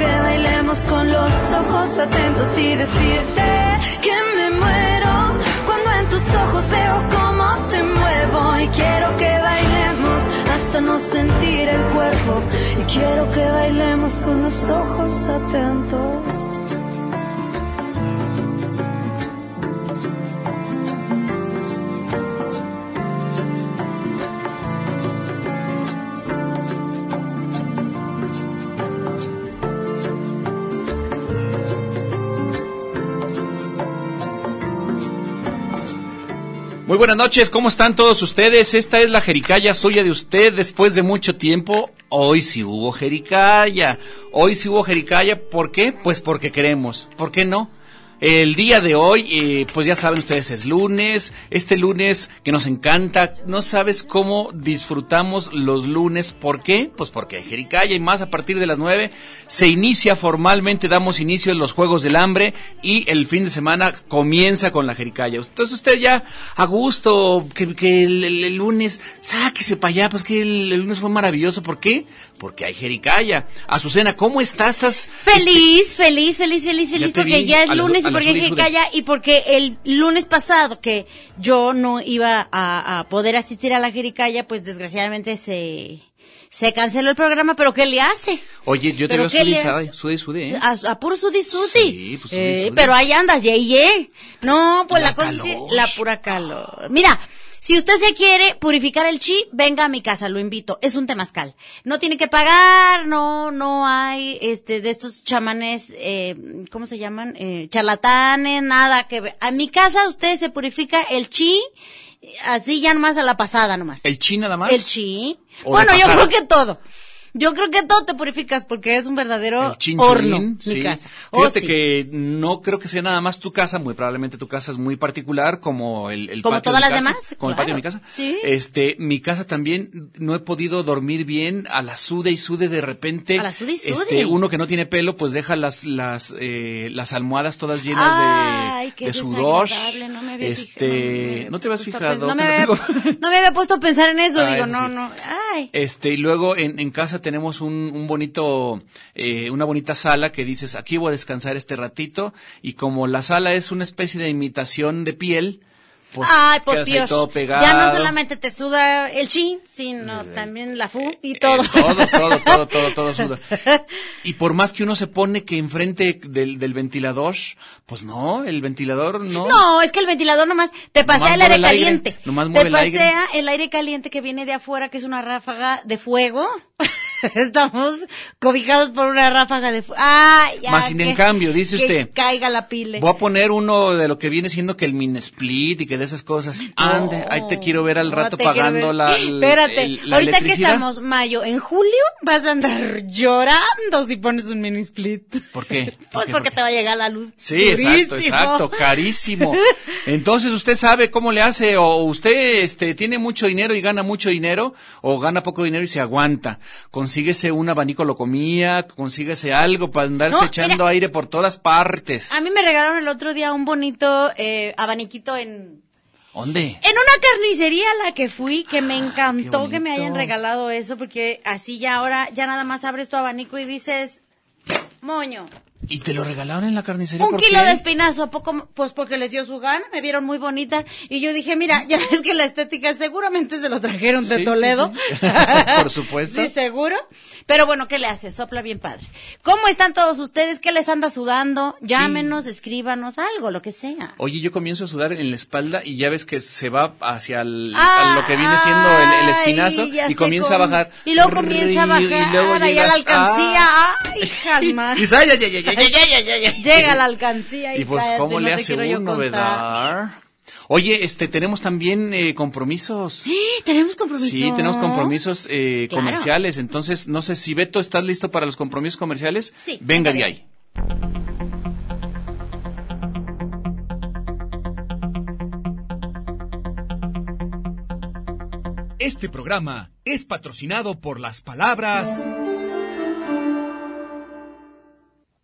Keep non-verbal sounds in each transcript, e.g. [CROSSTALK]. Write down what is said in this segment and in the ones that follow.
que bailemos con los ojos atentos y decirte que me muero cuando en tus ojos veo cómo te muevo y quiero que bailemos hasta no sentir el cuerpo y quiero que bailemos con los ojos atentos. Muy buenas noches, ¿cómo están todos ustedes? Esta es la Jericaya suya de usted después de mucho tiempo. Hoy sí hubo Jericaya. Hoy sí hubo Jericaya, ¿por qué? Pues porque queremos. ¿Por qué no? El día de hoy, eh, pues ya saben ustedes, es lunes. Este lunes que nos encanta. No sabes cómo disfrutamos los lunes. ¿Por qué? Pues porque hay Jericaya y más a partir de las nueve se inicia formalmente, damos inicio en los Juegos del Hambre y el fin de semana comienza con la Jericaya. Entonces usted ya a gusto, que, que el, el- el lunes, sáquese para allá, pues que el, el lunes fue maravilloso. ¿Por qué? Porque hay Jericaya. Azucena, ¿cómo estás? ¿Estás Feliz, feliz, feliz, feliz, feliz, porque vi. ya es lunes porque sude. Jericaya y porque el lunes pasado que yo no iba a, a poder asistir a la Jericaya, pues desgraciadamente se, se canceló el programa, pero ¿qué le hace? Oye, yo te ¿Pero veo sudi, sudi, ¿eh? A, a puro sudi sudi. Sí, pues, sudi, Eh, sudi. Pero ahí andas, ye, ye. No, pues la, La cosa es que la pura calor. Mira, si usted se quiere purificar el chi, venga a mi casa, lo invito. Es un temazcal. No tiene que pagar, no, no hay, este, de estos chamanes, eh, ¿cómo se llaman? Eh, charlatanes, nada que ver. A mi casa usted se purifica el chi, así ya nomás a la pasada nomás. ¿El chi nada más? El chi. ¿O Bueno, yo creo que todo. Yo creo que todo te purificas porque es un verdadero El chin horno, chin, mi sí. casa. Oh, Fíjate sí. que no creo que sea nada más tu casa, muy probablemente tu casa es muy particular, como el, el Como patio todas de mi las casa, demás, como el claro. patio de mi casa. Sí. Este, mi casa también no he podido dormir bien, a la sude y sude de repente. A la sude y sude. Este, uno que no tiene pelo, pues deja las las eh, las almohadas todas llenas Ay, de, qué de sudor. no me había este, no te habías fijado. No me, ¿qué te había, digo? [LAUGHS] no me había puesto a pensar en eso, Ah, digo, eso no, no, ay. Este, y luego en, en casa tenemos un, un bonito, eh, una bonita sala que dices, aquí voy a descansar este ratito, y como la sala es una especie de imitación de piel, pues, Ay, pues Dios. todo. Ya no solamente te suda el chin, sino también la fu y Eh, todo. todo, todo, todo, todo, todo suda. [LAUGHS] Y por más que uno se pone que enfrente del, del ventilador, pues no, el ventilador no. No, es que el ventilador nomás te pasea el aire caliente. nomás te mueve el aire. el aire caliente que viene de afuera, que es una ráfaga de fuego. [LAUGHS] Estamos cobijados por una ráfaga de. Ah, ya. Más sin que- en cambio, dice que usted. caiga la pile. Voy a poner uno de lo que viene siendo que el min split y que de esas cosas. Ande, ahí te quiero ver al rato pagando la, el- [GASPS] Espérate, el- la ahorita que estamos mayo, en julio vas a andar llorando si pones un mini split. ¿Por qué? [LAUGHS] ¿Por Pues qué? porque ¿Por qué? te va a llegar la luz. Sí, exacto, durísimo. exacto, carísimo. [LAUGHS] Entonces usted sabe cómo le hace, o usted este, tiene mucho dinero y gana mucho dinero, o gana poco dinero y se aguanta. Consíguese un abanico locomía, consíguese algo para andarse No, echando mira. aire por todas partes. A mí me regalaron el otro día un bonito eh, abaniquito en ¿Dónde? En una carnicería a la que fui, que me encantó qué que me hayan regalado eso, porque así ya ahora, ya nada más abres tu abanico y dices, moño, ¿Y te lo regalaron en la carnicería? un ¿Por kilo qué? de espinazo, ¿a poco, pues porque les dio su gana, me vieron muy bonita, y yo dije, mira, ya [LAUGHS] ves que la estética seguramente se lo trajeron de Sí, Toledo. sí. [LAUGHS] Por supuesto. [LAUGHS] Sí, seguro. Pero bueno, ¿qué le hace? Sopla bien padre. ¿Cómo están todos ustedes? ¿Qué les anda sudando? Llámenos, escríbanos, algo, lo que sea. Oye, yo comienzo a sudar en la espalda y ya ves que se va hacia el- Ah, a lo que viene siendo el, el espinazo ay, y comienza a bajar. Y luego comienza a bajar, Y luego ahí a llegas- la alcancía. Ah. Ay. Y, ay, Llega a la alcancía y, Y pues, cállate, ¿cómo no le hace uno, verdad? Oye, este, tenemos también eh, compromisos. [GASPS] Tenemos compromisos. Sí, tenemos compromisos eh, Claro. comerciales. Entonces, no sé si Beto, ¿estás listo para los compromisos comerciales? Sí, Venga de ahí. Este programa es patrocinado por las palabras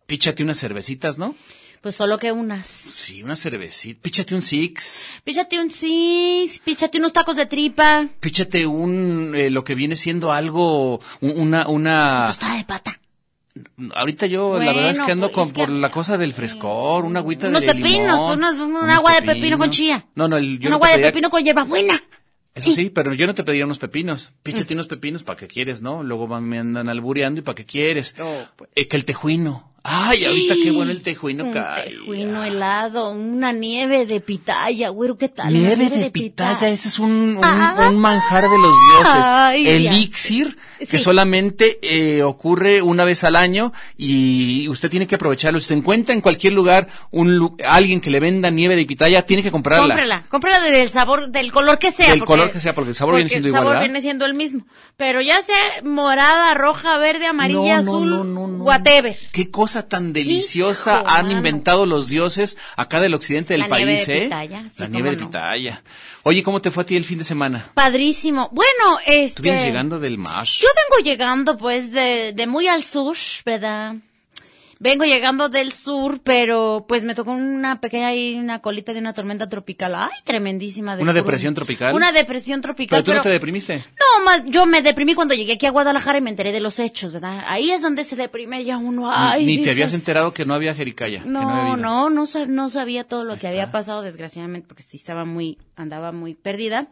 Píchate unas cervecitas, ¿no? Pues solo que unas. Sí, una cervecita. Píchate un six. Píchate un six, píchate unos tacos de tripa. Píchate un, eh, lo que viene siendo algo, un- una, una... Tostada de pata. Ahorita yo, la verdad es que ando pues, con, es que- por la cosa del frescor, una agüita Unos de pepinos, limón. unos- un unos agua de pepino con chía. No, no, el, yo Un no agua de pepino con hierbabuena. Eso sí, pero yo no te pediría unos pepinos. Píchate Mm. unos pepinos, ¿para qué quieres, no? Luego van- me andan albureando y ¿para qué quieres? pues. Eh, que el tejuino. Ay, ahorita qué bueno el tejuino Un cae. tejuino helado, una nieve de pitaya, güero, ¿qué tal? Nieve de pitaya, ese es un, un, Ah. un manjar de los dioses. Ay, Elixir, que solamente eh, ocurre una vez al año y usted tiene que aprovecharlo. Si se encuentra en cualquier lugar un alguien que le venda nieve de pitaya, tiene que comprarla. Cómprela, cómprela del sabor, del color que sea. Del color que sea, porque el sabor viene siendo el igual, sabor ¿verdad? viene siendo el mismo. Pero ya sea morada, roja, verde, amarilla, No, no, azul, no, no, no. whatever. Qué cosa tan deliciosa Hijo, han mano. inventado los dioses acá del occidente del La país, nieve de ¿eh? pitaya, sí, La nieve de no. pitaya. Oye, ¿cómo te fue a ti el fin de semana? Padrísimo. Bueno, este... Tú vienes llegando del MASH. Yo vengo llegando pues de, de muy al sur, ¿verdad? Vengo llegando del sur, pero pues me tocó una pequeña y una colita de una tormenta tropical. Ay, tremendísima. de ¿Una depresión tropical? Una depresión tropical. Pero tú no te deprimiste. No, más, yo me deprimí cuando llegué aquí a Guadalajara y me enteré de los hechos, ¿verdad? Ahí es donde se deprime ya uno. Ay, Ni te dices, habías enterado que no había jericaya. No, había no, no, sa- no sabía todo lo que había pasado, desgraciadamente, porque sí estaba muy, andaba muy perdida.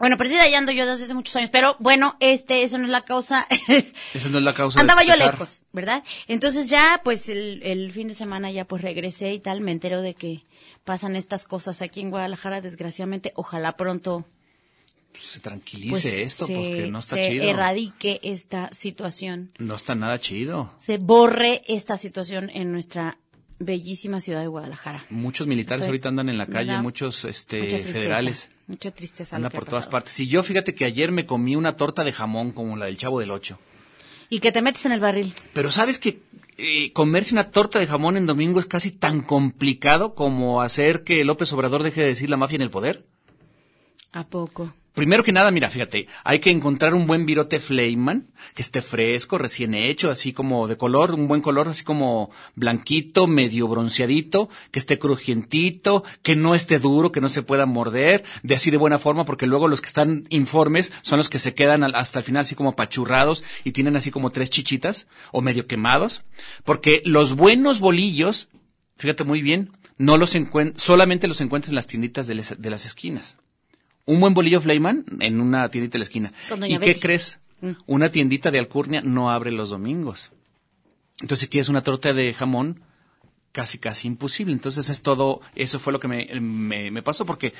Bueno, perdida ya ando yo desde hace muchos años, pero bueno, este, eso no es la causa. [LAUGHS] Esa no es la causa de Andaba yo lejos, ¿verdad? Entonces ya, pues el, el fin de semana ya pues regresé y tal, me entero de que pasan estas cosas aquí en Guadalajara, desgraciadamente, ojalá pronto Se tranquilice pues esto, se, porque no está se chido. erradique esta situación, No está nada chido. se borre esta situación en nuestra bellísima ciudad de Guadalajara. Muchos militares Estoy- ahorita andan en la calle, muchos este federales. Mucha tristeza. Anda por todas partes. Y yo fíjate que ayer me comí una torta de jamón como la del Chavo del Ocho. Y que te metes en el barril. Pero sabes que eh, comerse una torta de jamón en domingo es casi tan complicado como hacer que López Obrador deje de decir la mafia en el poder. ¿A poco? Primero que nada, mira, fíjate, hay que encontrar un buen virote Fleiman, que esté fresco, recién hecho, así como de color, un buen color, así como blanquito, medio bronceadito, que esté crujientito, que no esté duro, que no se pueda morder, de así de buena forma, porque luego los que están informes son los que se quedan hasta el final así como pachurrados y tienen así como tres chichitas o medio quemados, porque los buenos bolillos, fíjate muy bien, no los encuent solamente los encuentras en las tienditas de, de las esquinas un buen bolillo Fleiman en una tiendita de la esquina. ¿Y qué crees? Mm. Una tiendita de Alcurnia no abre los domingos. Entonces, si quieres una torta de jamón, casi, casi imposible. Entonces, es todo, eso fue lo que me, me, me pasó, porque,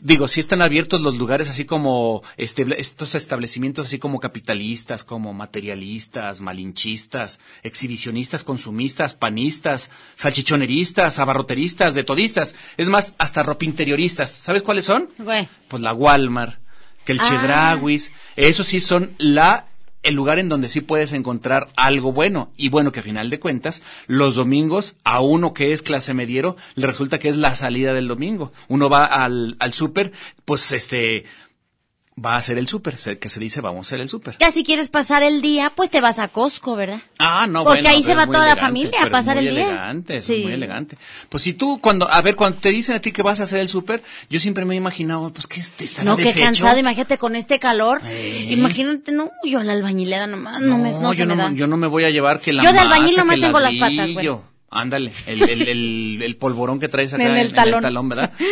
digo, si están abiertos los lugares así como, este, estos establecimientos así como capitalistas, como materialistas, malinchistas, exhibicionistas, consumistas, panistas, salchichoneristas, abarroteristas, de todistas, es más, hasta ropinterioristas. ¿Sabes cuáles son? Güey. Pues la Walmart, que el Ah. Esos sí son la el lugar en donde sí puedes encontrar algo bueno. Y bueno, que a final de cuentas, los domingos, a uno que es clase mediero, le resulta que es la salida del domingo. Uno va al, al súper, pues este, va a hacer el súper, se- que se dice vamos a hacer el súper. Ya si quieres pasar el día, pues te vas a Costco, ¿verdad? Ah, no, Porque bueno, ahí se va toda la familia a pasar el día. elegante, es Sí. muy elegante. Pues si tú cuando, a ver, cuando te dicen a ti que vas a hacer el súper, yo siempre me he imaginado, pues que te estará No, qué deshecho. cansado, imagínate con este calor. Eh. Imagínate, no, yo a la albañilera nomás, no, me, no se yo, me no, da. yo no me voy a llevar que la Yo de albañil masa, nomás tengo las patas, güey. Ándale, el, el, el, el polvorón que traes [LAUGHS] acá En en, el en talón. ¿verdad? [LAUGHS]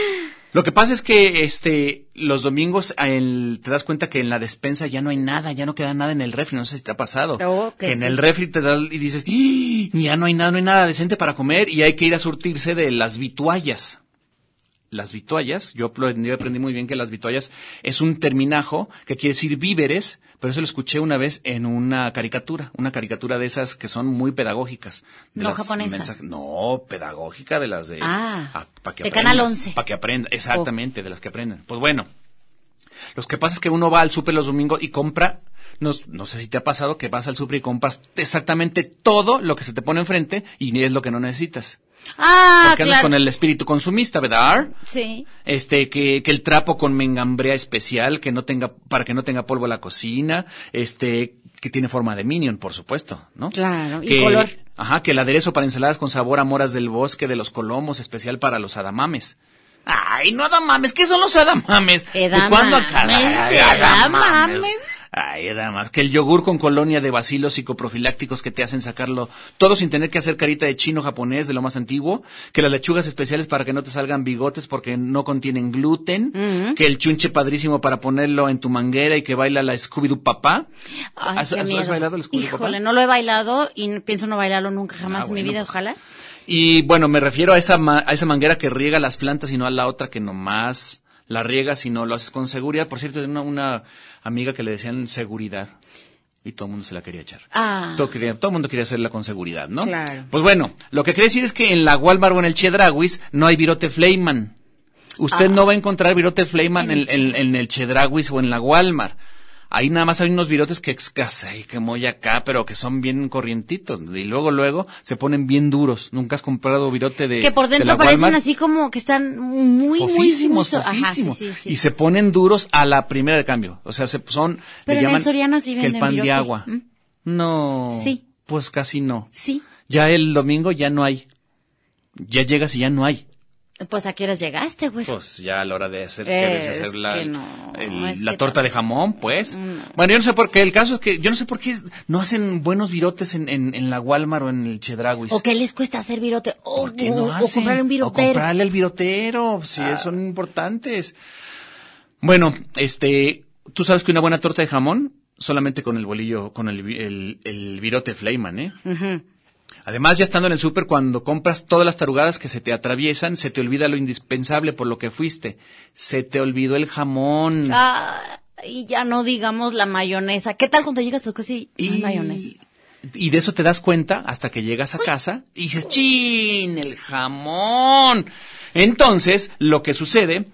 Lo que pasa es que este los domingos a el- te das cuenta que en la despensa ya no hay nada, ya no queda nada en el refri, no sé si te ha pasado. Oh, que en sí. el refri te das y dices, "¡Ih! ya no hay nada, no hay nada decente para comer y hay que ir a surtirse de las vituallas. Las vituallas, yo aprendí, aprendí muy bien que las vituallas es un terminajo que quiere decir víveres, pero eso lo escuché una vez en una caricatura, una caricatura de esas que son muy pedagógicas. De No las japonesas. No, pedagógica de las de... Ah, que de Canal aprendas, 11. Para que aprendan, exactamente, de las que aprenden. Pues bueno, los que pasa es que uno va al súper los domingos y compra, no, no sé si te ha pasado que vas al súper y compras exactamente todo lo que se te pone enfrente y es lo que no necesitas. Ah, Porque andas claro. con el espíritu consumista, ¿verdad? Sí. Este, que, que el trapo con mengambrea especial, que no tenga, para que no tenga polvo la cocina, este, que tiene forma de minion, por supuesto, ¿no? Claro, y que, color. Ajá, que el aderezo para ensaladas con sabor a moras del bosque de los colomos, especial para los adamames. Ay, no adamames, ¿qué son los adamames? ¿De Edamames, cuándo acá? Ay. Ay, edamames. Que el yogur con colonia de bacilos psicoprofilácticos que te hacen sacarlo todo sin tener que hacer carita de chino japonés de lo más antiguo. Que las lechugas especiales para que no te salgan bigotes porque no contienen gluten. Que el chunche padrísimo para ponerlo en tu manguera y que baila la Scooby-Doo papá. Ay, ¿Has, bailado el Scooby-Doo papá? Híjole, no lo he bailado y pienso no bailarlo nunca jamás Ah, en mi vida, pues. ojalá. Y bueno, me refiero a esa, ma- a esa manguera que riega las plantas y no a la otra que nomás la riegas y no lo haces con seguridad. Por cierto, una, una amiga que le decían seguridad y todo el mundo se la quería echar. Ah. Todo, quería- todo el mundo quería hacerla con seguridad, ¿no? Claro. Pues bueno, lo que quiere decir es que en la Walmart o en el Chedraguis no hay virote Fleiman. Usted Ah. no va a encontrar virote Fleiman en, en- en el Chedraguis o en la Walmart. Ahí nada más hay unos virotes que y que muy acá, pero que son bien corrientitos. Y luego, luego se ponen bien duros. Nunca has comprado virote de que por de dentro la parecen Walmart? así como que están muy, muy, muy... Fofísimos, sí, sí. Y se ponen duros a la primera de cambio. O sea, se, son... le en el que el pan de agua. ¿Mm? No. Sí. Pues casi no. Sí. Ya el domingo ya no hay. Ya llegas y ya no hay. Pues a qué horas llegaste, güey. Pues ya a la hora de hacer, Es quieres hacer la, que no, el- es la que torta de jamón, pues. Bueno, yo no sé por qué. El caso es que yo no sé por qué no hacen buenos virotes en, en, en la Walmart o en el Chedraguis. ¿O qué les cuesta hacer virote? O, ¿Por qué o- no o hacen? comprar un O virotero. comprarle el virotero, si son importantes. Bueno, este, tú sabes que una buena torta de jamón, solamente con el bolillo, con el, vi- el, el virote Fleiman, ¿eh? Ujú. Además, ya estando en el súper, cuando compras todas las tarugadas que se te atraviesan, se te olvida lo indispensable por lo que fuiste. Se te olvidó el jamón. Ah, y ya no digamos la mayonesa. ¿Qué tal cuando llegas a tu casa y mayonesa? y de eso te das cuenta hasta que llegas a casa y dices, ¡chin! ¡El jamón! Entonces, lo que sucede,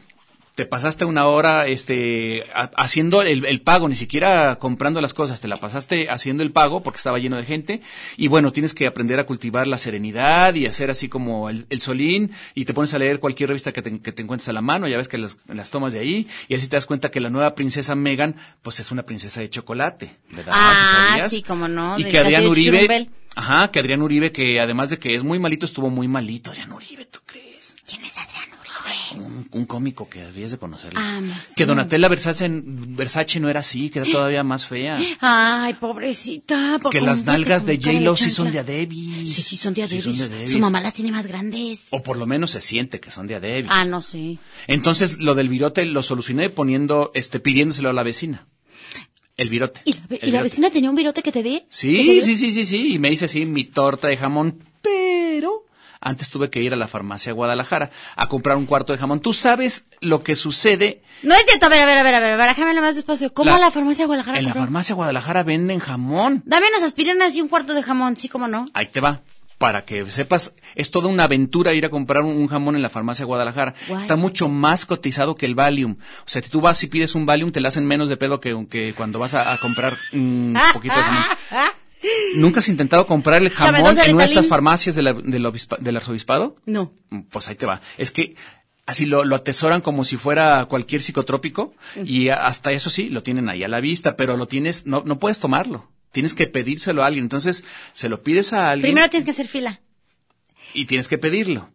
te pasaste una hora este, ha- haciendo el, el pago, ni siquiera comprando las cosas, te la pasaste haciendo el pago porque estaba lleno de gente. Y bueno, tienes que aprender a cultivar la serenidad y hacer así como el, el solín y te pones a leer cualquier revista que te, que te encuentres a la mano, ya ves que las, las tomas de ahí y así te das cuenta que la nueva princesa Megan, pues es una princesa de chocolate, ¿verdad? ¿Sí Ah, sabías? sí, cómo no, Y que Adrián Uribe, Churumbel. ajá, que Adrián Uribe, que además de que es muy malito, estuvo muy malito. Adrián Uribe, ¿tú crees? ¿Quién es Adrián? Un, un cómico que debías de conocerlo. Ah. Que Donatella Versace, Versace no era así, que era todavía más fea. Ay, pobrecita. Que las nalgas de J-Lo sí son de. Adebis. Sí, sí, son de Sí, Adebis. son de Adebis. Su mamá las tiene más grandes. O por lo menos se siente que son de Adebis. Ah, no, sí. Entonces, lo del virote lo solucioné poniendo, este, pidiéndoselo a la vecina. El virote. ¿Y la, ve- El y la virote. vecina tenía un virote que te dé? ¿Que te Sí, sí, sí, sí, sí. Y me hice así mi torta de jamón, pero antes tuve que ir a la farmacia de Guadalajara a comprar un cuarto de jamón. Tú sabes lo que sucede. No es cierto, a ver, a ver, a ver, a ver, barájamela más despacio. ¿Cómo La- la farmacia de Guadalajara En la compró? farmacia de Guadalajara venden jamón. Dame unas aspirinas y un cuarto de jamón, sí, cómo no. Ahí te va. Para que sepas, es toda una aventura ir a comprar un, un jamón en la farmacia de Guadalajara. Está mucho más cotizado que el Valium. O sea, si tú vas y pides un Valium, te la hacen menos de pedo que, que cuando vas a, a comprar un [LAUGHS] poquito de jamón. ¿Nunca has intentado comprar el jamón en farmacias de la- del, obispa- del arzobispado? No. Pues ahí te va. Es que así lo, lo atesoran como si fuera cualquier psicotrópico y hasta eso sí, lo tienen ahí a la vista, pero lo tienes, no, no puedes tomarlo. Tienes que pedírselo a alguien. Entonces, se lo pides a alguien Primero tienes que hacer fila. y tienes que pedirlo.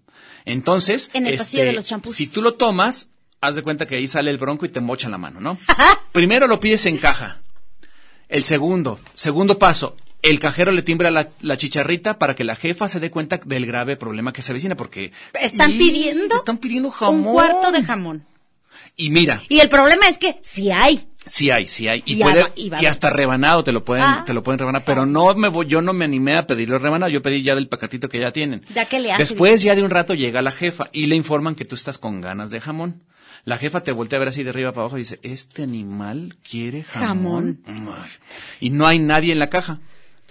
Entonces, En el este, pasillo de los champús. si tú lo tomas, haz de cuenta que ahí sale el bronco y te mochan la mano, ¿no? [LAUGHS] Primero lo pides en caja. El segundo, segundo paso, el cajero le timbra la, la chicharrita para que la jefa se dé cuenta del grave problema que se avecina, porque Están pidiendo están pidiendo jamón. Un cuarto de jamón. Y mira, Y el problema es que si hay. Sí hay, sí hay. Y, Y puede, y va- y hasta rebanado te lo pueden, Ah. te lo pueden rebanar. Pero no me voy- yo no me animé a pedirlo rebanado, yo pedí ya del paquetito que ya tienen. ¿Ya qué le hacen? Después ya de un rato llega la jefa y le informan que tú estás con ganas de jamón. La jefa te voltea a ver así de arriba para abajo y dice, este animal quiere jamón. Ay. Y no hay nadie en la caja.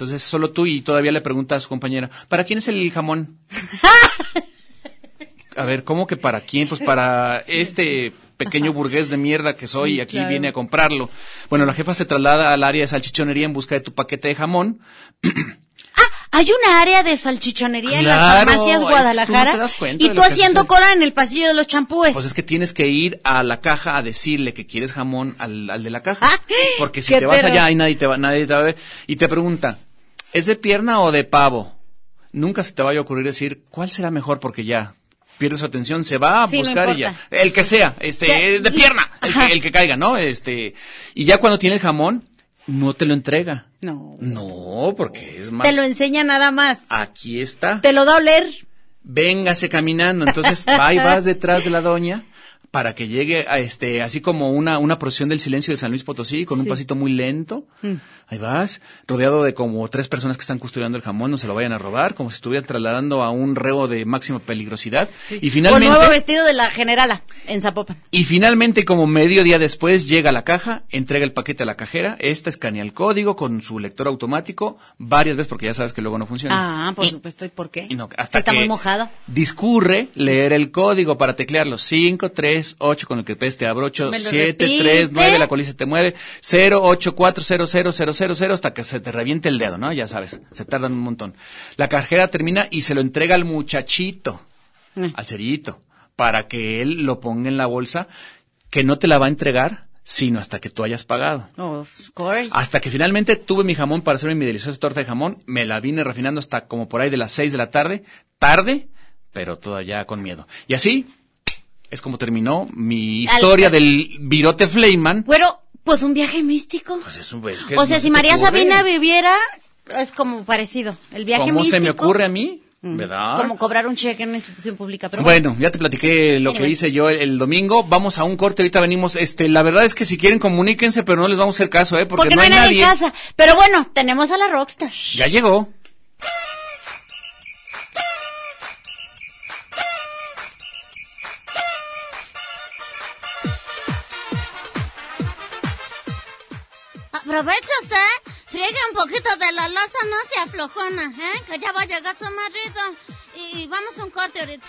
Entonces solo tú y todavía le pregunta a su compañera, ¿para quién es el jamón? [LAUGHS] A ver, ¿cómo que para quién? Pues para este pequeño burgués de mierda que soy y aquí claro. viene a comprarlo. Bueno, la jefa se traslada al área de salchichonería en busca de tu paquete de jamón. [CLEARS THROAT] Hay una área de salchichonería en las farmacias es que tú no Guadalajara te das cuenta y tú haciendo cola en el pasillo de los champúes. Pues es que tienes que ir a la caja a decirle que quieres jamón al, al de la caja. Ah, [LAUGHS] Porque si te vas allá y nadie te va, nadie te va a ver. Y te pregunta, ¿es de pierna o de pavo? Nunca se te vaya a ocurrir decir, ¿cuál será mejor? Porque ya pierde su atención, se va a Sí, no buscar y ya. El que sea, este, de pierna, [LAUGHS] el que, el que caiga, ¿no? Este, y ya cuando tiene el jamón, no te lo entrega. No. No, porque es más. Te lo enseña nada más. Aquí está Te lo da a oler. véngase caminando. Entonces [LAUGHS] va y vas detrás de la doña para que llegue a este, así como una, una procesión del silencio de San Luis Potosí, con un Sí. Mm. pasito muy lento. Ahí vas, rodeado de como tres personas que están custodiando el jamón, no se lo vayan a robar, como si estuvieran trasladando a un reo de máxima peligrosidad. Y Con finalmente, nuevo vestido de la generala en Zapopan. y finalmente, como medio día después, llega a la caja, entrega el paquete a la cajera, esta escanea el código con su lector automático varias veces, porque ya sabes que luego no funciona. Ah, por Y- supuesto. ¿Y por qué? y no, está que muy mojado. Discurre leer el código para teclearlo. 5, 3, 8 con el que peste abrocho. Me lo 7, repite. 3, 9, la colisa te mueve. 0, 8, 4, 0, 0, 0, 0, 0 hasta que se te reviente el dedo, ¿no? Ya sabes, se tardan un montón. La cajera termina y se lo entrega al muchachito, Eh. al cerillito, para que él lo ponga en la bolsa, que no te la va a entregar, sino hasta que tú hayas pagado. Of course. Hasta que finalmente tuve mi jamón para hacerme mi deliciosa torta de jamón. Me la vine refinando hasta como por ahí de las 6 de la tarde. Tarde, pero todavía con miedo. Y así es como terminó mi historia Al- del virote Fleiman. Bueno, pues un viaje místico. Pues es un- es que o sea, no si se María. Sabina viviera, es como parecido. El viaje ¿Cómo místico. se me ocurre a mí? ¿Verdad? Como cobrar un cheque en una institución pública. Pero Bueno, ya te platiqué lo que hice yo el, el domingo. Vamos a un corte, ahorita venimos. Este, la verdad es que si quieren comuníquense, pero no les vamos a hacer caso, ¿eh? Porque, porque, no hay nadie. en casa. Pero bueno, tenemos a la Rockstar. Ya llegó. Aprovecha usted, friegue un poquito de la loza, no se aflojona, ¿eh? Que ya va a llegar su marido. Y vamos a un corte ahorita.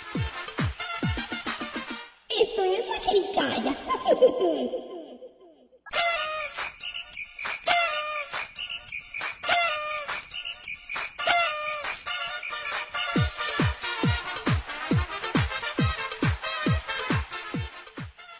Esto es la jericaya. [LAUGHS]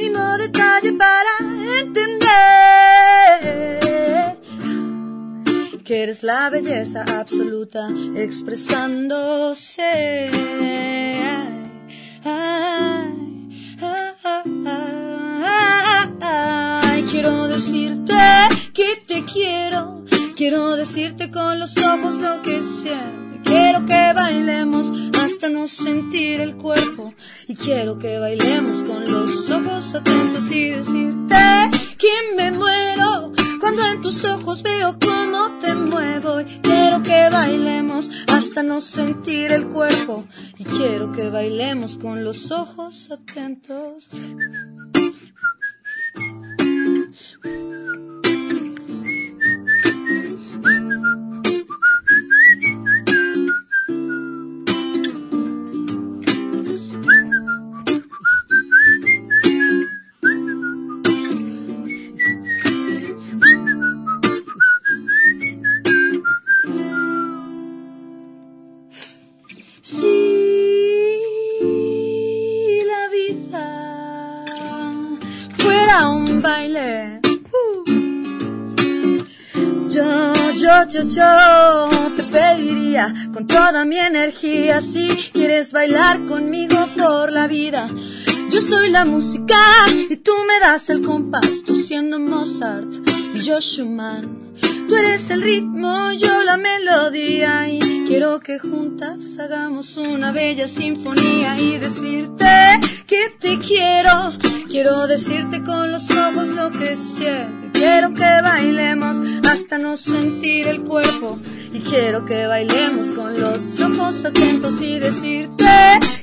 mínimo detalle para entender que eres la belleza absoluta expresándose. Quiero decirte que te quiero, quiero decirte con los ojos lo que siento. Quiero que bailemos hasta no sentir el cuerpo. Y quiero que bailemos con los ojos atentos y decirte que me muero cuando en tus ojos veo cómo te muevo. Y quiero que bailemos hasta no sentir el cuerpo. Y quiero que bailemos con los ojos atentos. Con toda mi energía si quieres bailar conmigo por la vida. Yo soy la música y tú me das el compás, tú siendo Mozart y yo Schumann. Tú eres el ritmo, yo la melodía y quiero que juntas hagamos una bella sinfonía y decirte que te quiero. Quiero decirte con los ojos lo que siento. Quiero que bailemos y quiero que bailemos con los ojos atentos y decirte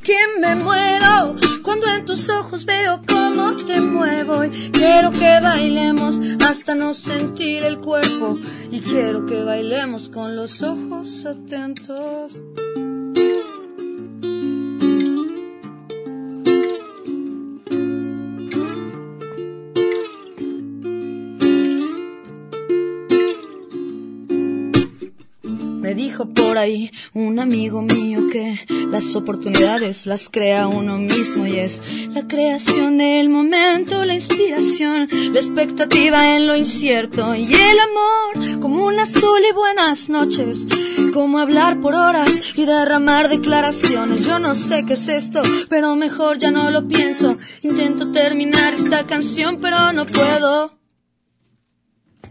que me muero cuando en tus ojos veo cómo te muevo y quiero que bailemos hasta no sentir el cuerpo y quiero que bailemos con los ojos atentos. Un amigo mío que las oportunidades las crea uno mismo y es la creación del momento, la inspiración, la expectativa en lo incierto y el amor como una sola y buenas noches, como hablar por horas y derramar declaraciones. Yo no sé qué es esto, pero mejor ya no lo pienso. Intento terminar esta canción, pero no puedo.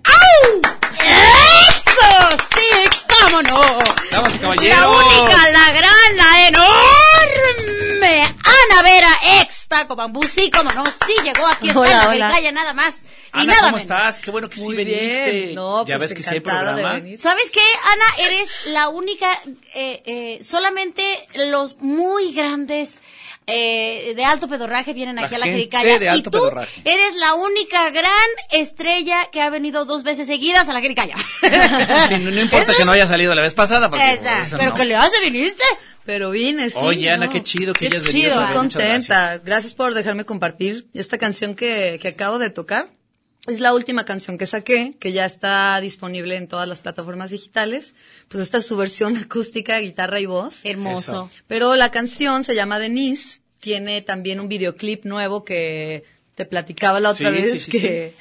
¡Au! ¡Eso! ¡Sí! ¡Cómo no! Damas y caballeros. La única, la gran, la enorme Ana Vera, ex Taco Bambú. Sí, cómo no, sí llegó aquí Hola, en la hola. Jericaya, nada más y Ana, nada ¿cómo menos. estás? Qué bueno que sí Muy viniste. bien. No, ya pues ves que sí hay programa. ¿Sabes qué, Ana? Eres la única, eh, eh, solamente los muy grandes eh, de alto pedorraje vienen La aquí a la Jericaya. de alto y tú pedorraje. eres la única gran estrella que ha venido dos veces seguidas a la Jericaya. [LAUGHS] Sí, no, no importa que no haya salido la vez pasada, porque pero no. que le hace, viniste. Pero vine, sí. Oye, Ana, no. qué chido que Qué hayas venido chido, Muy muchas contenta. Gracias. por dejarme compartir esta canción que, que acabo de tocar. Es la última canción que saqué, que ya está disponible en todas las plataformas digitales. Pues esta es su versión [LAUGHS] acústica, guitarra y voz. Hermoso. Pero la canción se llama Denise. Tiene también un videoclip nuevo que te platicaba la otra Sí, vez sí, sí, que,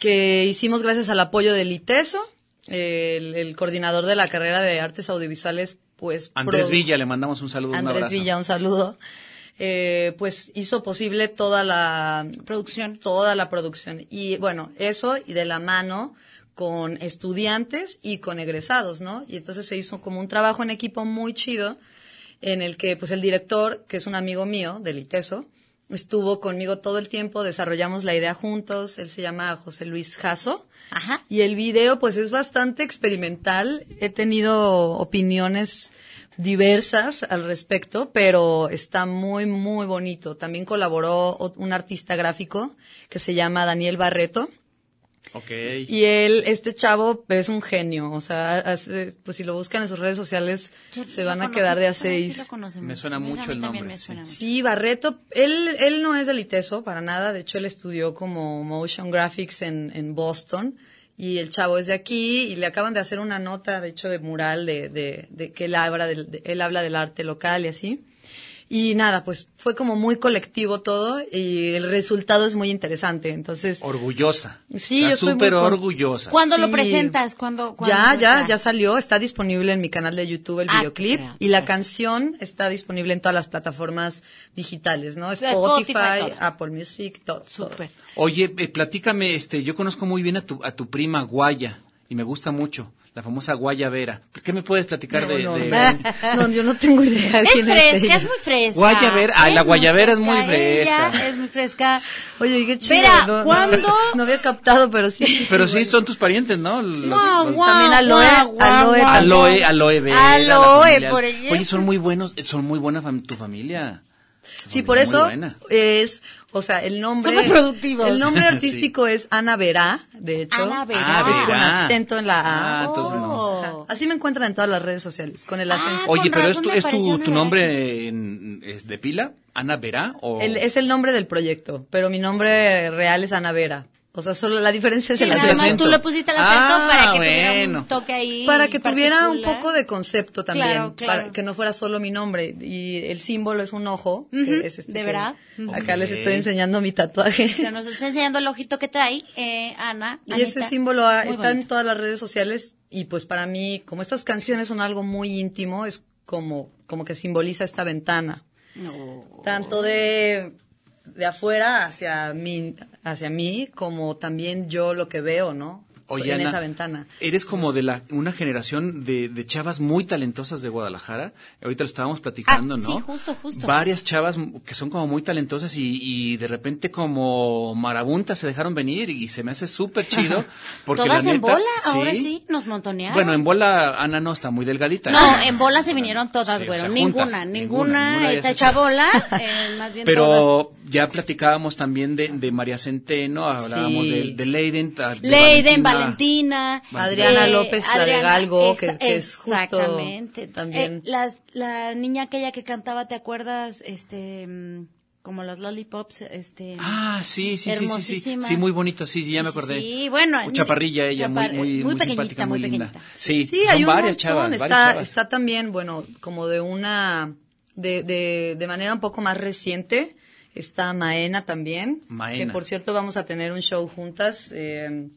que hicimos gracias al apoyo del ITESO, el, el coordinador de la carrera de artes audiovisuales, pues Andrés Villa, le mandamos un saludo, un Andrés abrazo. Villa, un saludo. Eh, pues hizo posible toda la Producción. toda la producción y bueno eso y de la mano con estudiantes y con egresados, ¿no? Y entonces se hizo como un trabajo en equipo muy chido en el que pues el director, que es un amigo mío del ITESO, estuvo conmigo todo el tiempo, desarrollamos la idea juntos, él se llama José Luis Jasso. Ajá. Y el video, pues es bastante experimental. He tenido opiniones diversas al respecto, pero está muy, muy bonito. También colaboró un artista gráfico que se llama Daniel Barreto. Ok. Y él, este chavo, es un genio. O sea, hace- pues si lo buscan en sus redes sociales, Yo se van a quedar de a sí seis. conocemos. Me suena mucho el nombre, sí. mucho. Sí, Barreto, él, él no es del ITESO para nada, de hecho él estudió como motion graphics en, en Boston y el chavo es de aquí y le acaban de hacer una nota, de hecho, de mural de, de, de que él habla del, de- él habla del arte local y así. Y nada, pues fue como muy colectivo todo y el resultado es muy interesante. Entonces, Orgullosa. Sí, Está yo estoy muy súper orgullosa. ¿Cuándo lo presentas? ¿Cuándo, cuándo ya, ya, está? ya salió, está disponible en mi canal de YouTube el Ah, videoclip claro. y la canción está disponible en todas las plataformas digitales, ¿no? Spotify. Apple Music, todo. todo. Súper. Oye, eh, platícame, este, yo conozco muy bien a tu, a tu prima Guaya y me gusta mucho. La famosa guayabera. ¿Qué me puedes platicar de, no, de- no, no, yo no tengo idea. Es quién fresca, ella. es muy fresca. Guayabera, ay, la guayabera es muy Ella fresca. es muy fresca. Oye, qué chido. Vera, no, no, ¿cuándo? [LAUGHS] No, había captado, pero sí. Pero sí, son tus parientes, ¿no? Los- Guau, los- guau, También aloe, guau, guau, aloe, guau. Aloe, aloe vera. Aloe, por ella. Oye, son muy buenos, son muy buena fam- tu familia. Sí, Familia por muy eso buena. es, o sea, el nombre. Somos productivos. El nombre [LAUGHS] artístico es Ana Verá, de hecho. Ana Verá. Ah, Es con acento en la A. Ah, entonces no. Ajá. Así me encuentran en todas las redes sociales, con el acento. Ah, Oye, pero es tu, es tu, nombre en- es de pila, Ana Verá o El- es el nombre del proyecto, pero mi nombre real es Ana Vera. O sea, solo la diferencia es Sí, el acento. más acento. tú le pusiste el acento Ah, para que tuviera bueno. un toque ahí Para que tuviera un poco de concepto también, Claro, claro. para que no fuera solo mi nombre. Y el símbolo es un ojo, que Ujú, es este de que- verdad. Acá les estoy enseñando mi tatuaje. O sea, nos está enseñando el ojito que trae eh, Ana. Y ese símbolo ah, está en todas las redes sociales y pues para mí, como estas canciones son algo muy íntimo, es como, como que simboliza esta ventana. Tanto de, de afuera hacia mí, hacia mí, como también yo lo que veo, ¿no? Oye, en esa ventana. Eres como de la una generación de, de chavas muy talentosas de Guadalajara. Ahorita lo estábamos platicando, Ah, ¿no? sí, justo, justo. Varias chavas que son como muy talentosas y, y de repente como marabuntas se dejaron venir y se me hace súper chido. [LAUGHS] Porque Todas la en neta, bola, ahora sí, nos montonearon. Bueno, en bola Ana no está muy delgadita. No, en bola se vinieron todas, Sí, o güero. sea, ninguna, juntas, ninguna, ninguna, ninguna de está esas. hecha bola, [LAUGHS] eh, más bien todas. Pero ya platicábamos también de, de María Centeno, hablábamos Sí. de, de Leiden. Leiden, Valentina. Valentina, Adriana eh, López, la de Adriana, Galgo, que- es justo exactamente. también. Eh, las- la niña aquella que cantaba, ¿te acuerdas? Este, mm, como los lollipops, este. Ah, sí, sí, sí, sí, sí. Muy bonito, sí, sí, ya me acordé. Sí, bueno. Chaparrilla ella, muy, chapar- muy, muy, muy pequeñita, simpática, muy muy, linda. pequeñita. Sí, Sí, son hay un varias chavas, está, varias chavas. está también, bueno, como de una, de, de, de manera un poco más reciente, está Maena también. Maena. Que por cierto vamos a tener un show juntas, eh,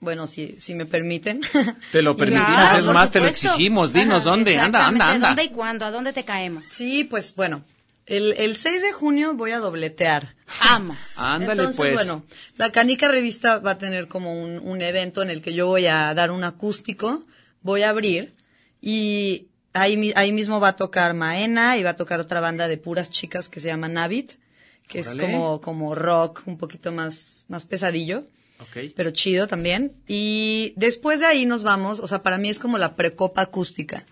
bueno, si, si me permiten. [LAUGHS] Te lo permitimos, Claro, es más, te lo exigimos. Dinos Ajá, dónde, anda, anda, anda. ¿Dónde y cuándo? ¿A dónde te caemos? sí, pues bueno, el, el 6 de junio voy a dobletear. Vamos. [LAUGHS] Ándale, Entonces, pues. bueno, la Canica Revista va a tener como un, un evento en el que yo voy a dar un acústico, voy a abrir y ahí, ahí mismo va a tocar Maena y va a tocar otra banda de puras chicas que se llama Navit, que Órale. es como, como rock, un poquito más, más pesadillo, Ok. pero chido también. Y después de ahí nos vamos, o sea, para mí es como la precopa acústica.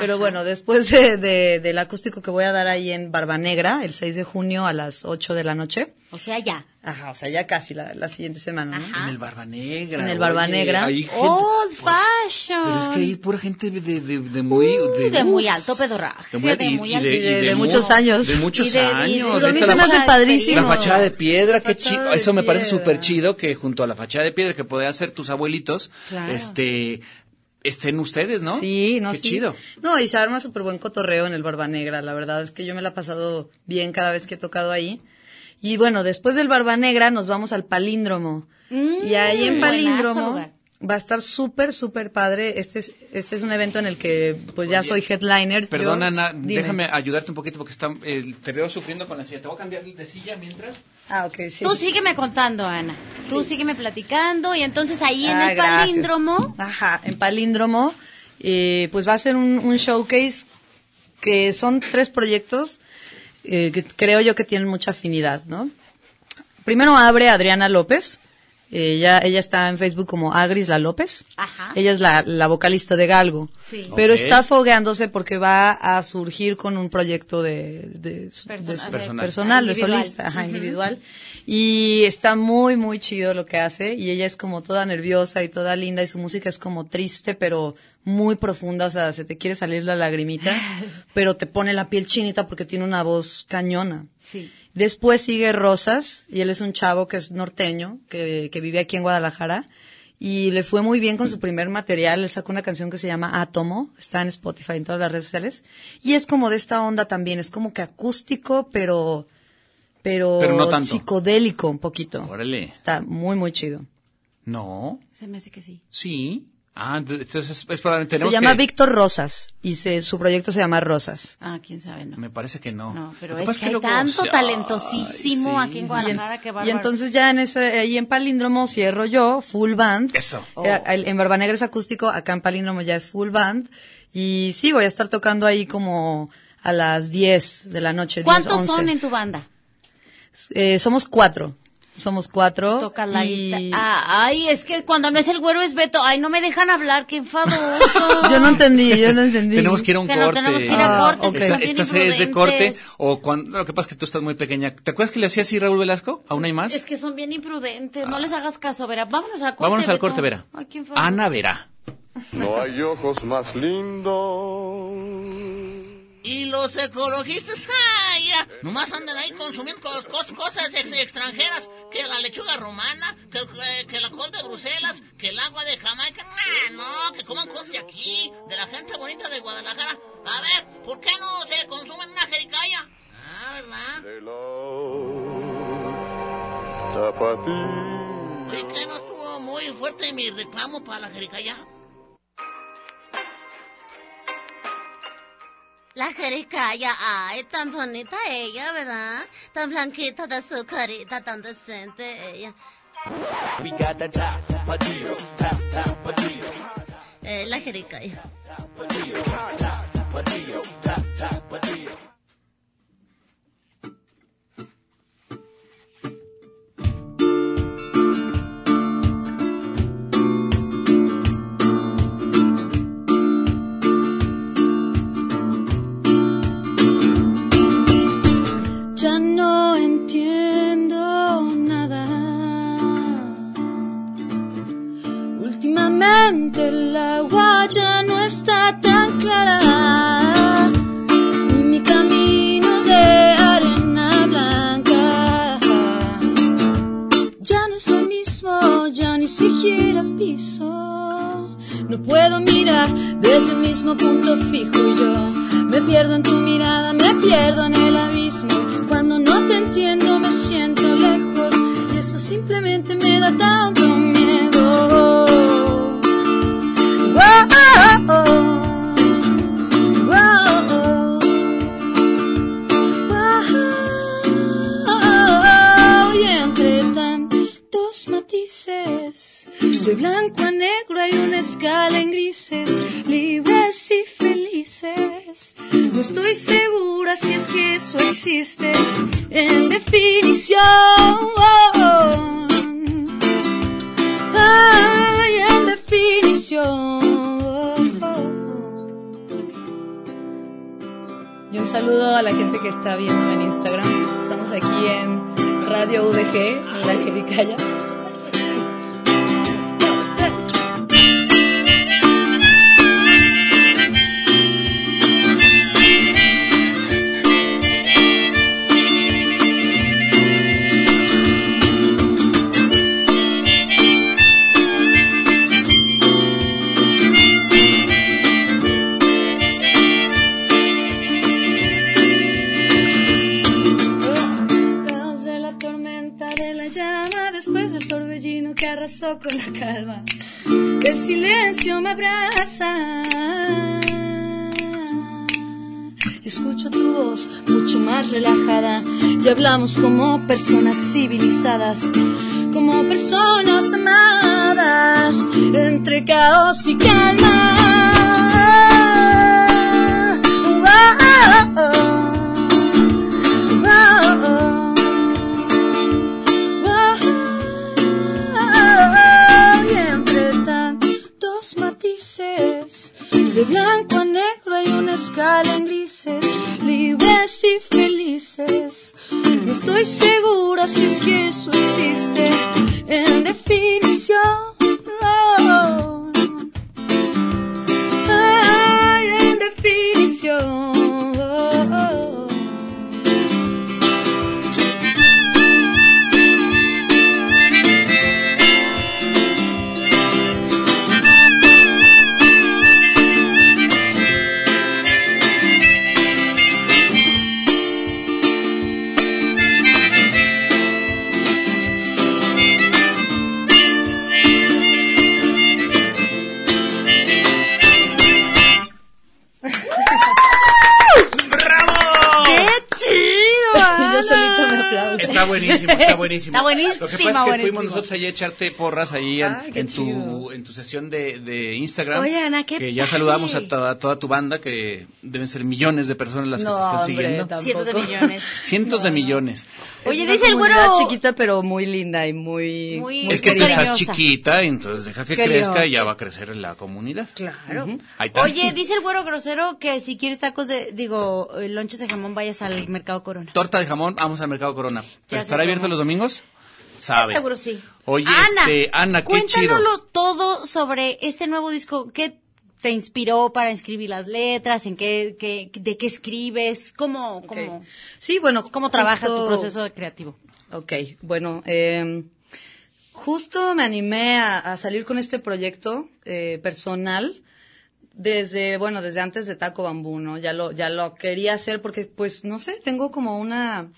Pero bueno, después de, de- del acústico que voy a dar ahí en Barba Negra, el 6 de junio a las 8 de la noche, O sea, ya. Ajá, o sea, ya casi la, la siguiente semana, ¿no? Ajá. En el Barba Negra. En el Barba oye, Negra. hay gente- Old fashion. Pero es que hay pura gente de, de, de muy... Uy, de uf, muy alto pedorraje. de muy, de y- muy y alto. de, de- de muchos años. De muchos Y de- y de- años. Me fa- hace padrísimo. La fachada de piedra, qué chido. de Eso me parece súper chido que junto a la fachada de piedra que podían hacer tus abuelitos, Claro. este, estén ustedes, ¿no? Sí, no, Qué sí. chido. No, y se arma súper buen cotorreo en el Barba Negra, la verdad es que yo me la he pasado bien cada vez que he tocado ahí. Y bueno, después del Barba Negra nos vamos al Palíndromo. Mm, y ahí en Palíndromo. Va a estar súper, súper padre. Este es, este es un evento en el que pues ya soy headliner. Perdona, Ana, dime. déjame ayudarte un poquito porque está, eh, te veo sufriendo con la silla. Te voy a cambiar de silla mientras. Ah, ok, sí. Tú sígueme contando, Ana. Tú sígueme platicando y entonces ahí en Ah, el gracias. palíndromo. Ajá, en Palíndromo, eh, pues va a ser un, un showcase que son tres proyectos eh, que creo yo que tienen mucha afinidad, ¿no? Primero abre Adriana López. Ella, ella está en Facebook como Agris La López. Ajá. Ella es la, la vocalista de Galgo. Sí. Pero está fogueándose porque va a surgir con un proyecto de, de, de- Personal. de- Personal. personal, de Individual. solista, ajá, individual. Y está muy, muy chido lo que hace. Y ella es como toda nerviosa y toda linda y su música es como triste, pero muy profunda. O sea, se te quiere salir la lagrimita, [LAUGHS] pero te pone la piel chinita porque tiene una voz cañona. Sí. Después sigue Rosas, y él es un chavo que es norteño, que, que vive aquí en Guadalajara, y le fue muy bien con su primer material. Él sacó una canción que se llama Átomo, está en Spotify, en todas las redes sociales, y es como de esta onda también, es como que acústico, pero, pero, Pero no tanto. psicodélico un poquito. Órale. Está muy, muy chido. No, Se me hace que sí. sí. Ah, entonces es, es probablemente Se llama que- Víctor Rosas y se, su proyecto se llama Rosas. Ah, quién sabe, no. Me parece que no. No, pero Lo que es que hay tanto Ay, talentosísimo sí. aquí en Guadalajara que y entonces ya en ese, ahí en Palíndromo cierro yo, full band. Eso. Eh, el- En Barba Negra es acústico, acá en Palíndromo ya es full band. Y sí, voy a estar tocando ahí como a las 10 de la noche. 10, ¿Cuántos 11. son en tu banda? Eh, somos cuatro. Somos cuatro. Toca la y-. Ah, ay, es que cuando no es el güero es Beto. Ay, no me dejan hablar, qué enfadoso. [LAUGHS] Yo no entendí, yo no entendí. Tenemos que ir a un Que no corte. tenemos que ir a Ah, cortes, Esta, esta serie es de corte o cuando lo que pasa es que tú estás muy pequeña. ¿Te acuerdas que le hacía así Raúl Velasco? ¿Aún hay más? Es que son bien imprudentes, no les hagas caso, Vera. Vámonos al corte. Vámonos al corte, Vera. Ay, qué enfadoso. Ana Vera. No hay ojos más lindos. Y los ecologistas, ¡ay! ya, nomás andan ahí consumiendo cos- cos- cosas ex- extranjeras, que la lechuga romana, que, que- que la col de Bruselas, que el agua de Jamaica, ¡Ah, no, que coman cosas de aquí, de la gente bonita de Guadalajara. A ver, ¿por qué no se consumen una jericaya? Ah, ¿verdad? ¿Y que no estuvo muy fuerte mi reclamo para la jericaya? La jericaya, ay, tan bonita ella, ¿verdad? Tan blanquita de su carita, tan decente ella. Eh, la jericaya. Y mi camino de arena blanca ya no es lo mismo, ya ni siquiera piso. No puedo mirar desde el mismo punto fijo yo me pierdo en tu mirada, me pierdo en el abismo. Cuando no te entiendo me siento lejos y eso simplemente me da tanto de blanco a negro hay una escala en grises, libres y felices. No estoy segura si es que eso existe en definición. Ay, en definición. Y un saludo a la gente que está viendo en Instagram. Estamos aquí en Radio UDG, en la Jericaya. Con la calma. El silencio me abraza. Escucho tu voz mucho más relajada. Y hablamos como personas civilizadas, como personas amadas, entre caos y calma. Y blanco a negro hay una escala nosotros ahí a echarte porras ahí en, tu, en tu sesión de, de Instagram. Oye, Ana, qué Que ya saludamos a toda, toda tu banda, que deben ser millones de personas las que te están hombre, siguiendo. tampoco. Cientos de millones. [LAUGHS] Cientos de millones. Oye, dice el güero... chiquita, pero muy linda y muy... Muy- es que tú cariñosa. estás chiquita, entonces deja que crezca y ya va a crecer la comunidad. Claro. Ahí está. Oye, dice el güero grosero que si quieres tacos de, digo, eh, lonches de jamón, vayas al Mercado Corona. Torta de jamón, vamos al Mercado Corona. ¿Estará abierto los domingos? Sabe. Seguro sí. Oye, Ana, este, Ana, qué chido. Todo sobre este nuevo disco. ¿Qué te inspiró para escribir las letras? ¿En qué, qué- de qué escribes? ¿Cómo, Sí, bueno. cómo trabajas tu proceso creativo? Ok, bueno, eh, justo me animé a, a salir con este proyecto eh, personal desde, bueno, desde antes de Taco Bambú, ¿no? Ya lo, ya lo quería hacer porque, pues, no sé, tengo como una,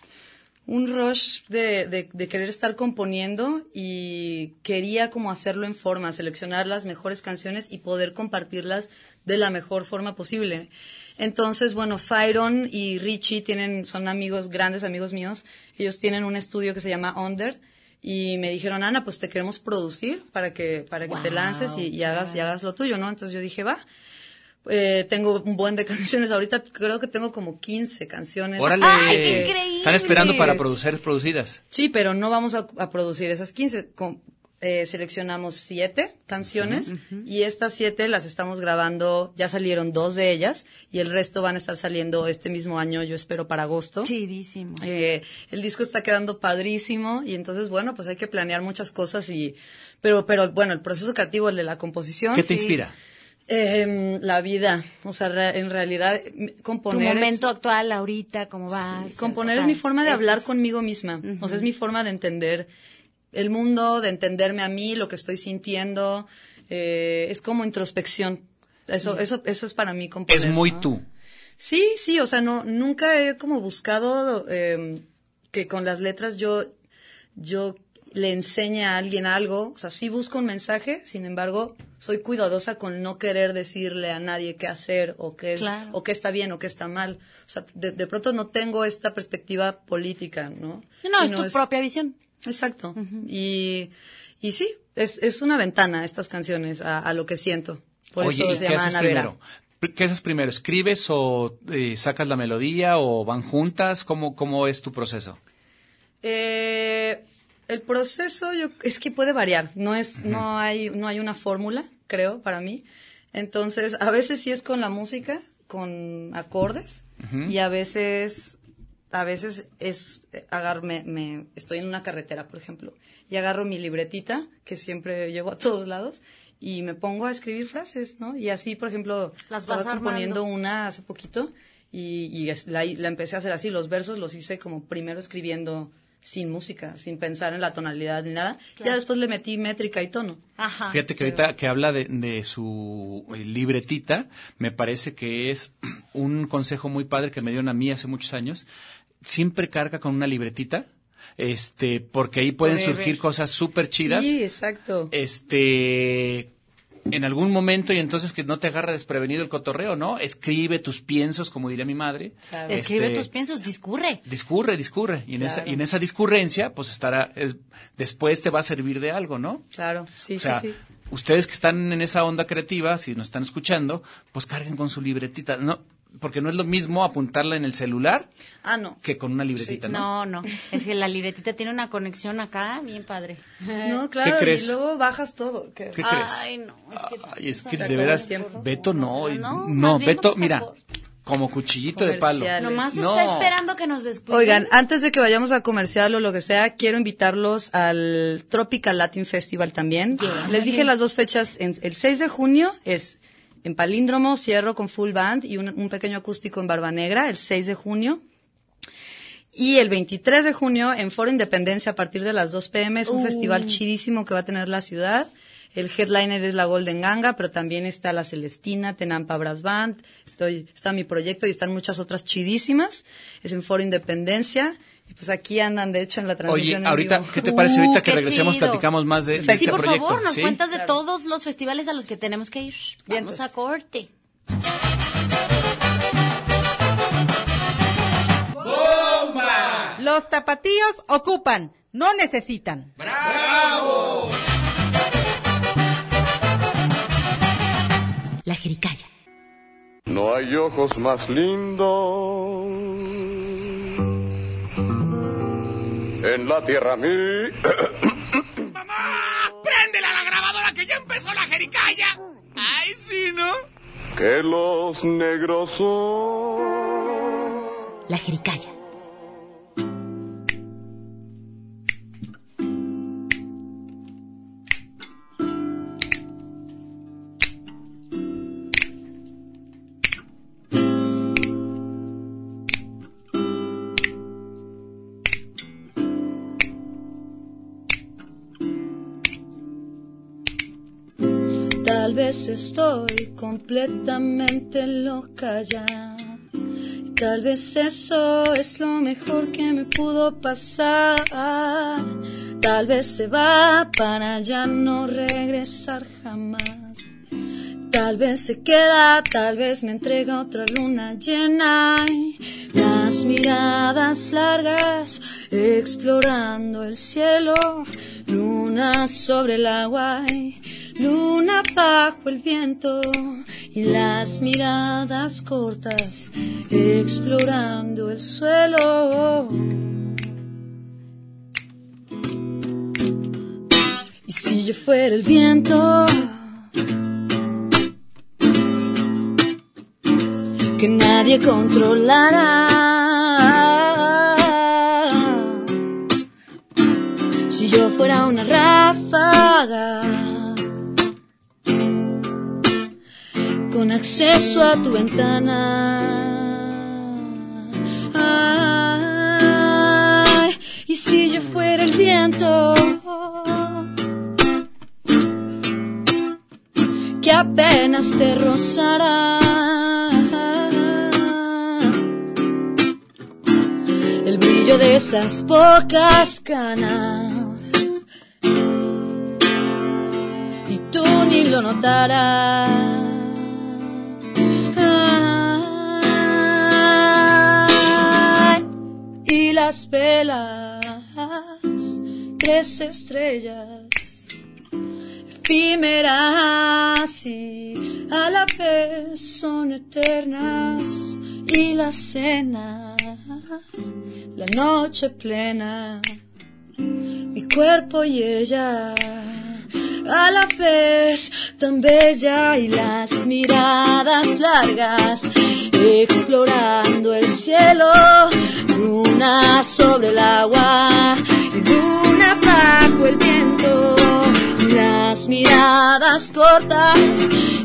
un rush de, de, de querer estar componiendo y quería como hacerlo en forma, seleccionar las mejores canciones y poder compartirlas de la mejor forma posible. Entonces, bueno, Fyron y Richie tienen, son amigos, grandes amigos míos. Ellos tienen un estudio que se llama Under y me dijeron, Ana, pues te queremos producir para que, para que te lances y, y hagas, y hagas lo tuyo, ¿no? Entonces yo dije, va. Eh, tengo un buen de [LAUGHS] canciones. Ahorita creo que tengo como 15 canciones. Órale. ¡Ay, qué increíble! Están esperando para producir producidas. Sí, pero no vamos a, a producir esas 15. Con- eh, seleccionamos siete canciones y estas siete las estamos grabando, ya salieron dos de ellas y el resto van a estar saliendo este mismo año, yo espero para agosto. Chidísimo. Eh, el disco está quedando padrísimo y entonces bueno, pues hay que planear muchas cosas y, pero, pero bueno, el proceso creativo, el de la composición. ¿Qué te sí. inspira? Eh, la vida, o sea, re- en realidad Tu componer es- momento actual, ahorita, cómo vas. Componer o sea, es mi forma de hablar es- conmigo misma. O sea, es mi forma de entender el mundo, de entenderme a mí, lo que estoy sintiendo. Eh, es como introspección. Eso, eso, eso es para mí componer. Es muy ¿no? tú. Sí, sí, o sea, no, nunca he como buscado eh, que con las letras yo, yo le enseñe a alguien algo. O sea, sí busco un mensaje, sin embargo, soy cuidadosa con no querer decirle a nadie qué hacer o qué, Claro. o qué está bien o qué está mal. O sea, de, de pronto no tengo esta perspectiva política, ¿no? No, es tu propia visión. Exacto. Y, y sí, es, es una ventana estas canciones a, a lo que siento. Por Oye, eso ¿y se qué llama haces Ana Vera. primero? Pr- ¿Qué haces primero? ¿Escribes o eh, sacas la melodía o van juntas? ¿Cómo, cómo es tu proceso? Eh, el proceso yo, es que puede variar, no es, no hay, no hay una fórmula, creo, para mí. Entonces, a veces sí es con la música, con acordes, y a veces, a veces es eh, agar, me, estoy en una carretera, por ejemplo, y agarro mi libretita, que siempre llevo a todos lados, y me pongo a escribir frases, ¿no? Y así, por ejemplo, Las estaba componiendo armando. una hace poquito y, y la empecé a hacer así. Los versos los hice como primero escribiendo sin música, sin pensar en la tonalidad ni nada. Ya después le metí métrica y tono. Ajá. Fíjate que ahorita que habla de, de su eh, libretita, me parece que es [CLEARS THROAT] un consejo muy padre que me dieron a mí hace muchos años. Siempre carga con una libretita, este, porque ahí pueden surgir cosas súper chidas. Sí, exacto. Este, en algún momento y entonces que no te agarra desprevenido el cotorreo, ¿no? Escribe tus piensos, como diría mi madre. Claro. Escribe Este, tus piensos, discurre. Discurre, discurre. Y en, esa, y en esa discurrencia, pues estará, es- después te va a servir de algo, ¿no? Claro, sí, o sea, sí, sí. ustedes que están en esa onda creativa, si nos están escuchando, pues carguen con su libretita, ¿no? Porque no es lo mismo apuntarla en el celular Ah, no. que con una libretita, ¿no? No, no. Es que la libretita tiene una conexión acá bien padre. [LAUGHS] No, claro. crees? Y luego bajas todo. que- ¿Qué crees? Ay, no. Es que, Ay, es que de veras, tiempo. Beto no, no, no, Beto, mira, como cuchillito de palo. Nomás No. está esperando que nos descuiden. Oigan, antes de que vayamos a comercial o lo que sea, quiero invitarlos al Tropical Latin Festival también. Les dije las dos fechas. En, el 6 de junio es en Palíndromo, cierro con full band y un, un pequeño acústico en Barba Negra, el 6 de junio. Y el 23 de junio en Foro Independencia a partir de las 2 pm es un festival chidísimo que va a tener la ciudad. El headliner es la Golden Ganga, pero también está la Celestina, Tenampa Brass Band, estoy, está mi proyecto y están muchas otras chidísimas. Es en Foro Independencia. Pues aquí andan, de hecho, en la Oye, transmisión. en ahorita, vivo. ¿qué te parece ahorita que regresemos, chido. platicamos más de, de Sí, este por proyecto? favor, nos ¿sí? cuentas de todos los festivales a los que tenemos que ir. Vamos Vientos. a corte. Lo Los tapatíos ocupan, no necesitan. La jericaya. No hay ojos más lindos en la tierra mí. ¡Préndela la grabadora que ya empezó la jericaya! ¡Ay, sí, ¿no? que los negros son. La jericaya. Vez estoy completamente loca ya. Tal vez eso es lo mejor que me pudo pasar. Tal vez se va para ya no regresar jamás. Tal vez se queda, tal vez me entrega otra luna llena. y Las miradas largas explorando el cielo. Luna sobre el agua y luna bajo el viento. Y las miradas cortas explorando el suelo. Y si yo fuera el viento que nadie controlará. Si yo fuera una ráfaga con acceso a tu ventana. Y si yo fuera el viento que apenas te rozará. El brillo de esas pocas canas. Y tú ni lo notarás. Las velas, tres estrellas. Efímeras y a la vez son eternas. Y la cena, la noche plena, mi cuerpo y ella a la vez tan bella y las miradas largas explorando el cielo, luna sobre el agua y luna bajo el viento las miradas cortas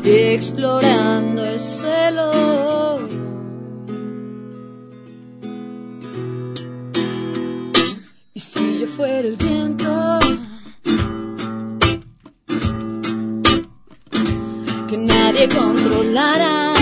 explorando el suelo. Y si yo fuera el viento que nadie controlará.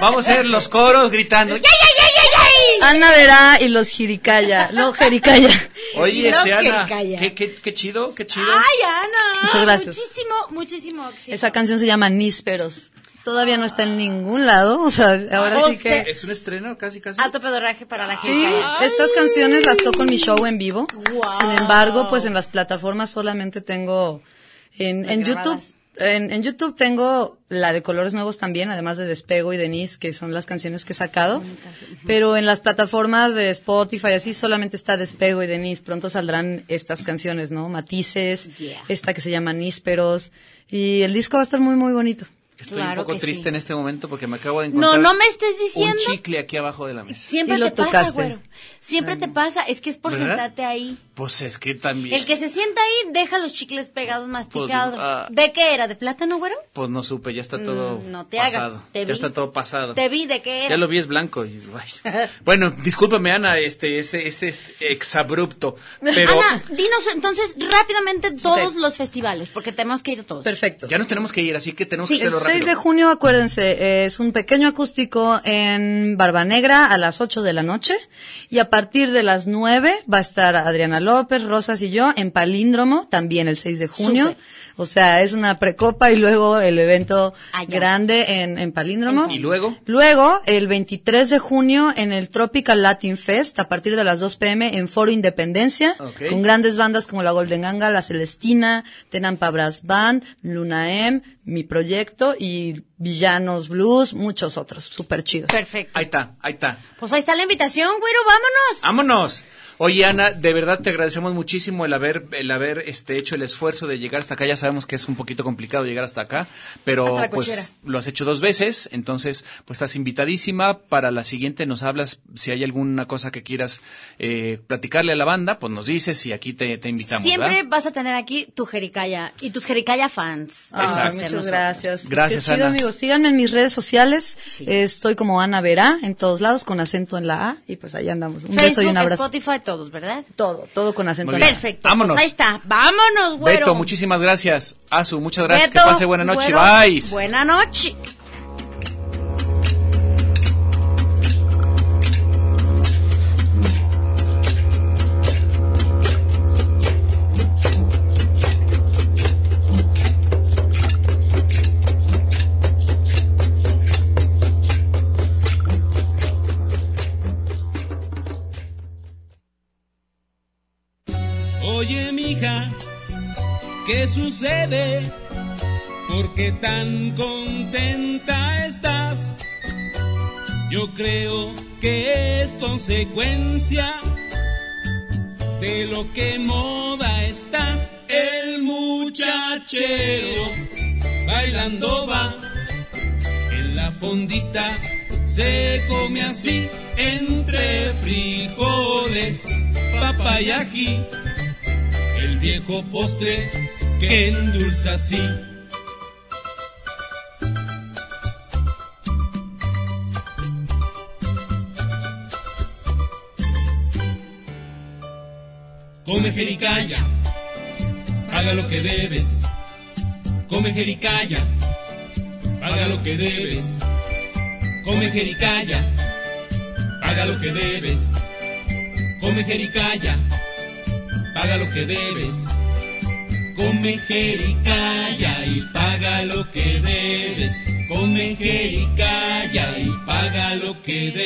Vamos a hacer los coros gritando. ¡Yay, yay, yay, yay, yay! Ana Verá y los Jiricaya. No, Jericaya. Oye, este, Ana, qué, qué, qué chido, qué chido. Ay, Ana. Muchas gracias. Muchísimo, muchísimo éxito. Esa canción se llama Nísperos. Todavía no está en ningún lado, o sea, ahora O sí que... Es un estreno casi, casi. Alto pedorraje para la Sí, gente. estas canciones las toco en mi show en vivo. Wow. Sin embargo, pues en las plataformas solamente tengo en, en YouTube. En, en YouTube tengo la de Colores Nuevos también, además de Despego y Denise, que son las canciones que he sacado. Pero en las plataformas de Spotify así solamente está Despego y Denise. Pronto saldrán estas canciones, ¿no? Matices, Yeah. esta que se llama Nísperos. Y el disco va a estar muy, muy bonito. Estoy Claro un poco triste sí. en este momento porque me acabo de No, encontrar no me estés diciendo. un chicle aquí abajo de la mesa. Siempre Y lo te pasa, tocaste. güero. Siempre te pasa. Es que es por ¿Verdad? sentarte ahí. Pues es que también. El que se sienta ahí deja los chicles pegados masticados. ah. ¿De qué era? ¿De plátano, güero? Pues no supe, ya está todo Mm, no te hagas, pasado. te ya vi. está todo pasado. Te vi de qué era. Ya lo vi, es blanco. y- bueno, discúlpame, Ana, este, ese, ese es exabrupto. Pero Ana, dinos entonces rápidamente todos los festivales, porque tenemos que ir todos. Perfecto. ya nos tenemos que ir, así que tenemos Sí, que hacerlo El 6 rápido. de junio, acuérdense, es un pequeño acústico en Barba Negra a las 8 de la noche y a partir de las 9 va a estar Adriana López, Rosas y yo en Palíndromo, también el 6 de junio. O sea, es una precopa y luego el evento Allá. grande en, en Palíndromo. ¿Y luego? Luego, el 23 de junio en el Tropical Latin Fest a partir de las 2 pm en Foro Independencia con grandes bandas como la Golden Ganga, la Celestina, Tenampa Brass Band, Luna M, Mi Proyecto y Villanos Blues, muchos otros. Súper chido. Perfecto. Ahí está, ahí está. Pues ahí está la invitación, güero, vámonos. ¡Vámonos! Oye, Ana, de verdad te agradecemos muchísimo el haber, el haber este, hecho el esfuerzo de llegar hasta acá. Ya sabemos que es un poquito complicado llegar hasta acá, pero Hasta pues lo has hecho dos veces, entonces pues estás invitadísima. Para la siguiente nos hablas, si hay alguna cosa que quieras eh, platicarle a la banda, pues nos dices y aquí te, te invitamos. Siempre ¿verdad? vas a tener aquí tu Jericaya y tus Jericaya fans. Ser muchas nosotros. gracias. Pues Gracias, qué chido, Ana. amigos. Síganme en mis redes sociales. Sí. Eh, Estoy como Ana Verá en todos lados con acento en la A y pues ahí andamos. Un beso y Facebook, un abrazo. Spotify, todos, ¿verdad? Todo, todo con acento. Perfecto. Vámonos. Pues ahí está. Vámonos, güero. Beto, muchísimas gracias. Azu, muchas gracias. Beto, que pase buena noche. güero, Bye. Buena noche. Sucede? ¿Por qué tan contenta estás? Yo creo que es consecuencia de lo que moda está. El muchachero bailando va en la fondita. Se come así entre frijoles, papa y ají el viejo postre que endulza así. Come jericaya, paga lo que debes. Come jericaya, paga lo que debes. Come jericaya, paga lo que debes. Come jericaya paga lo que debes. Come jericaya y paga lo que debes. Come jericaya y paga lo que debes.